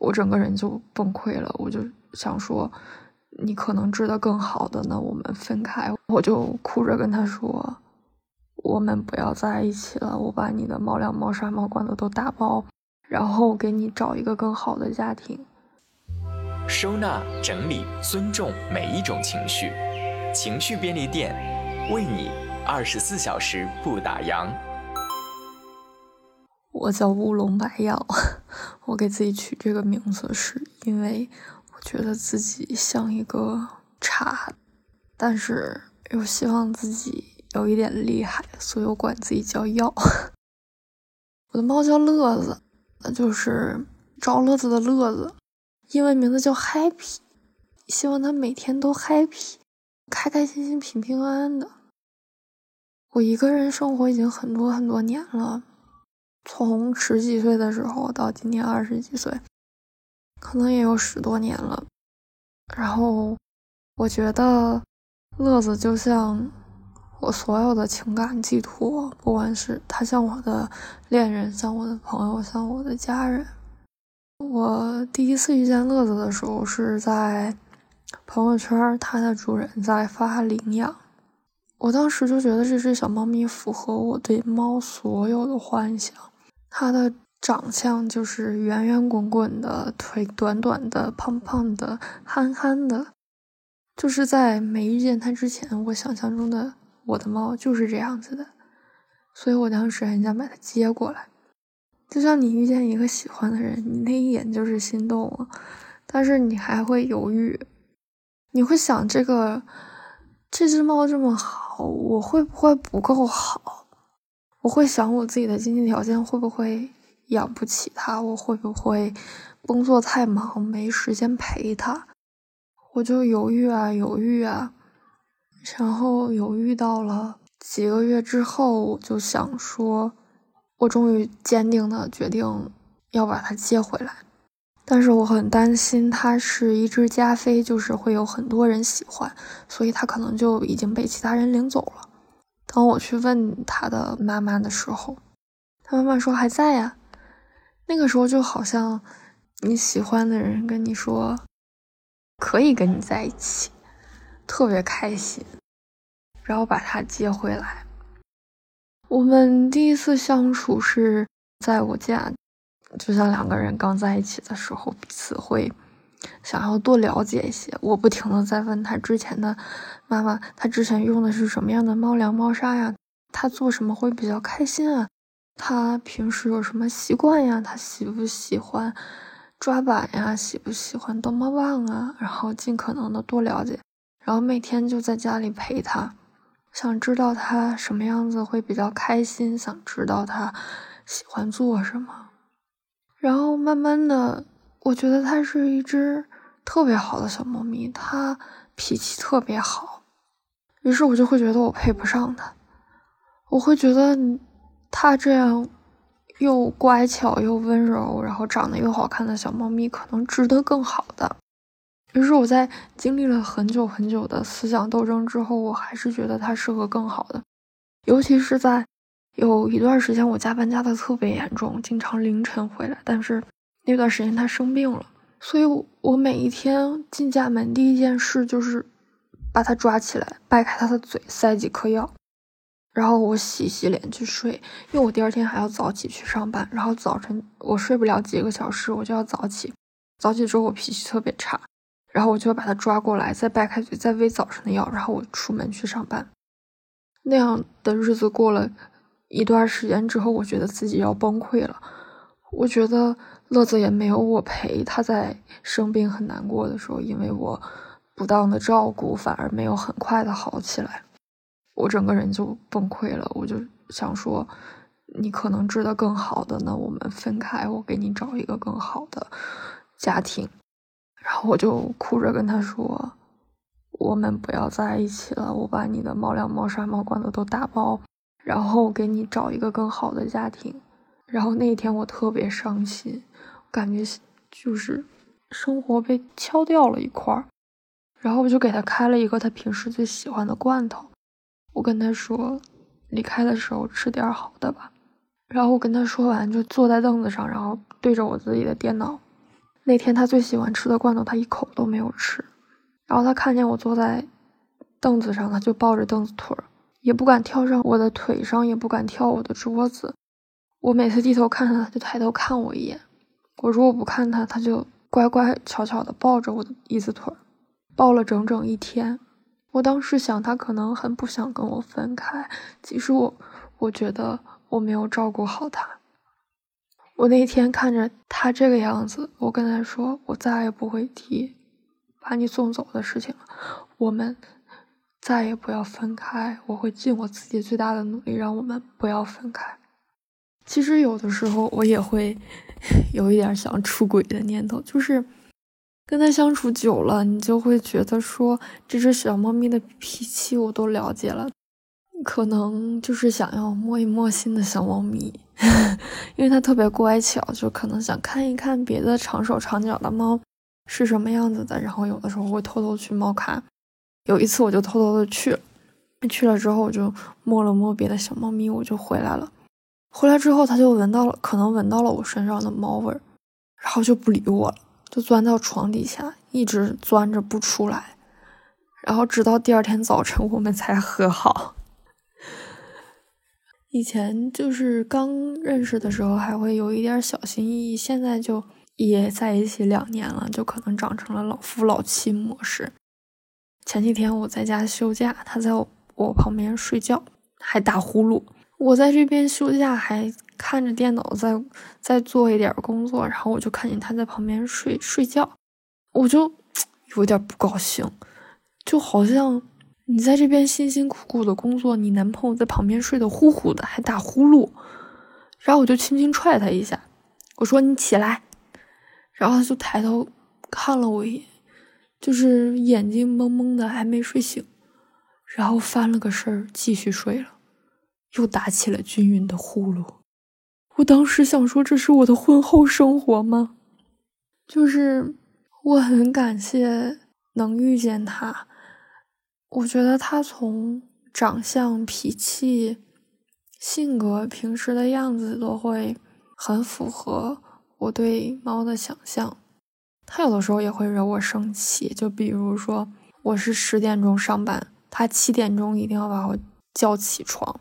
我整个人就崩溃了。我就想说，你可能值得更好的，那我们分开。我就哭着跟他说，我们不要在一起了。我把你的猫粮、猫砂、猫罐头都打包，然后给你找一个更好的家庭。收纳、整理、尊重每一种情绪，情绪便利店为你二十四小时不打烊。我叫乌龙白药，我给自己取这个名字是因为我觉得自己像一个茶，但是又希望自己有一点厉害，所以我管自己叫药。我的猫叫乐子，那就是找乐子的乐子。英文名字叫 Happy，希望它每天都 Happy，开开心心、平平安安的。我一个人生活已经很多很多年了，从十几岁的时候到今年二十几岁，可能也有十多年了。然后我觉得乐子就像我所有的情感寄托，不管是他像我的恋人，像我的朋友，像我的家人。我第一次遇见乐子的时候，是在朋友圈，它的主人在发领养。我当时就觉得这只小猫咪符合我对猫所有的幻想。它的长相就是圆圆滚滚的，腿短短的，胖胖的，憨憨的。就是在没遇见它之前，我想象中的我的猫就是这样子的，所以我当时很想把它接过来。就像你遇见一个喜欢的人，你那一眼就是心动了，但是你还会犹豫，你会想这个这只猫这么好，我会不会不够好？我会想我自己的经济条件会不会养不起它？我会不会工作太忙没时间陪它？我就犹豫啊犹豫啊，然后犹豫到了几个月之后，我就想说。我终于坚定的决定要把它接回来，但是我很担心它是一只加菲，就是会有很多人喜欢，所以它可能就已经被其他人领走了。当我去问他的妈妈的时候，他妈妈说还在呀。那个时候就好像你喜欢的人跟你说可以跟你在一起，特别开心，然后把他接回来。我们第一次相处是在我家，就像两个人刚在一起的时候，彼此会想要多了解一些。我不停的在问他之前的妈妈，他之前用的是什么样的猫粮、猫砂呀？他做什么会比较开心啊？他平时有什么习惯呀？他喜不喜欢抓板呀？喜不喜欢逗猫棒啊？然后尽可能的多了解，然后每天就在家里陪他。想知道他什么样子会比较开心，想知道他喜欢做什么，然后慢慢的，我觉得它是一只特别好的小猫咪，它脾气特别好，于是我就会觉得我配不上它，我会觉得它这样又乖巧又温柔，然后长得又好看的小猫咪，可能值得更好的。于是我在经历了很久很久的思想斗争之后，我还是觉得它适合更好的。尤其是在有一段时间，我加班加的特别严重，经常凌晨回来。但是那段时间他生病了，所以我每一天进家门第一件事就是把他抓起来，掰开他的嘴，塞几颗药，然后我洗洗脸去睡，因为我第二天还要早起去上班。然后早晨我睡不了几个小时，我就要早起。早起之后我脾气特别差。然后我就把他抓过来，再掰开嘴，再喂早上的药，然后我出门去上班。那样的日子过了一段时间之后，我觉得自己要崩溃了。我觉得乐子也没有我陪，他在生病很难过的时候，因为我不当的照顾，反而没有很快的好起来。我整个人就崩溃了。我就想说，你可能值得更好的，那我们分开，我给你找一个更好的家庭。然后我就哭着跟他说：“我们不要在一起了。我把你的猫粮、猫砂、猫罐头都打包，然后给你找一个更好的家庭。”然后那一天我特别伤心，感觉就是生活被敲掉了一块儿。然后我就给他开了一个他平时最喜欢的罐头。我跟他说：“离开的时候吃点好的吧。”然后我跟他说完，就坐在凳子上，然后对着我自己的电脑。那天他最喜欢吃的罐头，他一口都没有吃。然后他看见我坐在凳子上，他就抱着凳子腿儿，也不敢跳上我的腿上，也不敢跳我的桌子。我每次低头看他，他就抬头看我一眼。我如果不看他，他就乖乖巧巧的抱着我的椅子腿儿，抱了整整一天。我当时想，他可能很不想跟我分开，其实我我觉得我没有照顾好他。我那天看着他这个样子，我跟他说：“我再也不会提把你送走的事情了，我们再也不要分开。我会尽我自己最大的努力，让我们不要分开。”其实有的时候我也会 有一点想出轨的念头，就是。跟他相处久了，你就会觉得说，这只小猫咪的脾气我都了解了，可能就是想要摸一摸新的小猫咪，因为它特别乖巧，就可能想看一看别的长手长脚的猫是什么样子的，然后有的时候会偷偷去猫咖。有一次我就偷偷的去了，去了之后我就摸了摸别的小猫咪，我就回来了。回来之后，它就闻到了，可能闻到了我身上的猫味儿，然后就不理我了。就钻到床底下，一直钻着不出来，然后直到第二天早晨，我们才和好。以前就是刚认识的时候，还会有一点小心翼翼，现在就也在一起两年了，就可能长成了老夫老妻模式。前几天我在家休假，他在我我旁边睡觉，还打呼噜。我在这边休假还。看着电脑在在做一点工作，然后我就看见他在旁边睡睡觉，我就 有点不高兴，就好像你在这边辛辛苦苦的工作，你男朋友在旁边睡得呼呼的，还打呼噜，然后我就轻轻踹他一下，我说你起来，然后他就抬头看了我一眼，就是眼睛蒙蒙的，还没睡醒，然后翻了个身继续睡了，又打起了均匀的呼噜。我当时想说，这是我的婚后生活吗？就是我很感谢能遇见他，我觉得他从长相、脾气、性格、平时的样子都会很符合我对猫的想象。他有的时候也会惹我生气，就比如说我是十点钟上班，他七点钟一定要把我叫起床，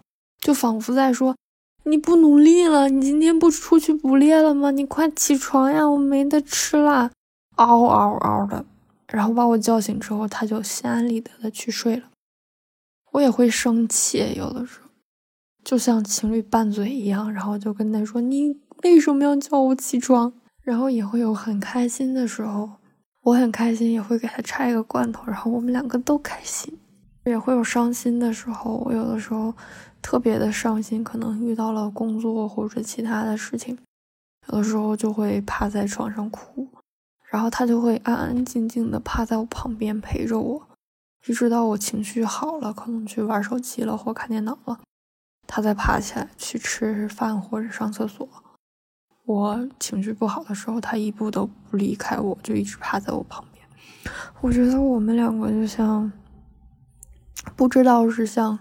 就仿佛在说。你不努力了，你今天不出去捕猎了吗？你快起床呀，我没得吃啦！嗷嗷嗷的，然后把我叫醒之后，他就心安理得的去睡了。我也会生气，有的时候就像情侣拌嘴一样，然后就跟他说：“你为什么要叫我起床？”然后也会有很开心的时候，我很开心，也会给他拆一个罐头，然后我们两个都开心。也会有伤心的时候，我有的时候。特别的伤心，可能遇到了工作或者其他的事情，有的时候就会趴在床上哭，然后他就会安安静静的趴在我旁边陪着我，一直到我情绪好了，可能去玩手机了或看电脑了，他再爬起来去吃饭或者上厕所。我情绪不好的时候，他一步都不离开我，就一直趴在我旁边。我觉得我们两个就像，不知道是像。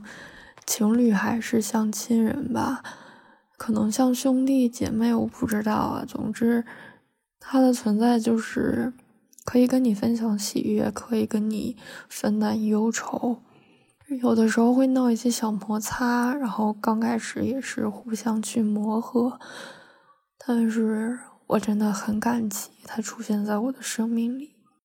情侣还是像亲人吧，可能像兄弟姐妹，我不知道啊。总之，他的存在就是可以跟你分享喜悦，可以跟你分担忧愁。有的时候会闹一些小摩擦，然后刚开始也是互相去磨合。但是我真的很感激他出现在我的生命里。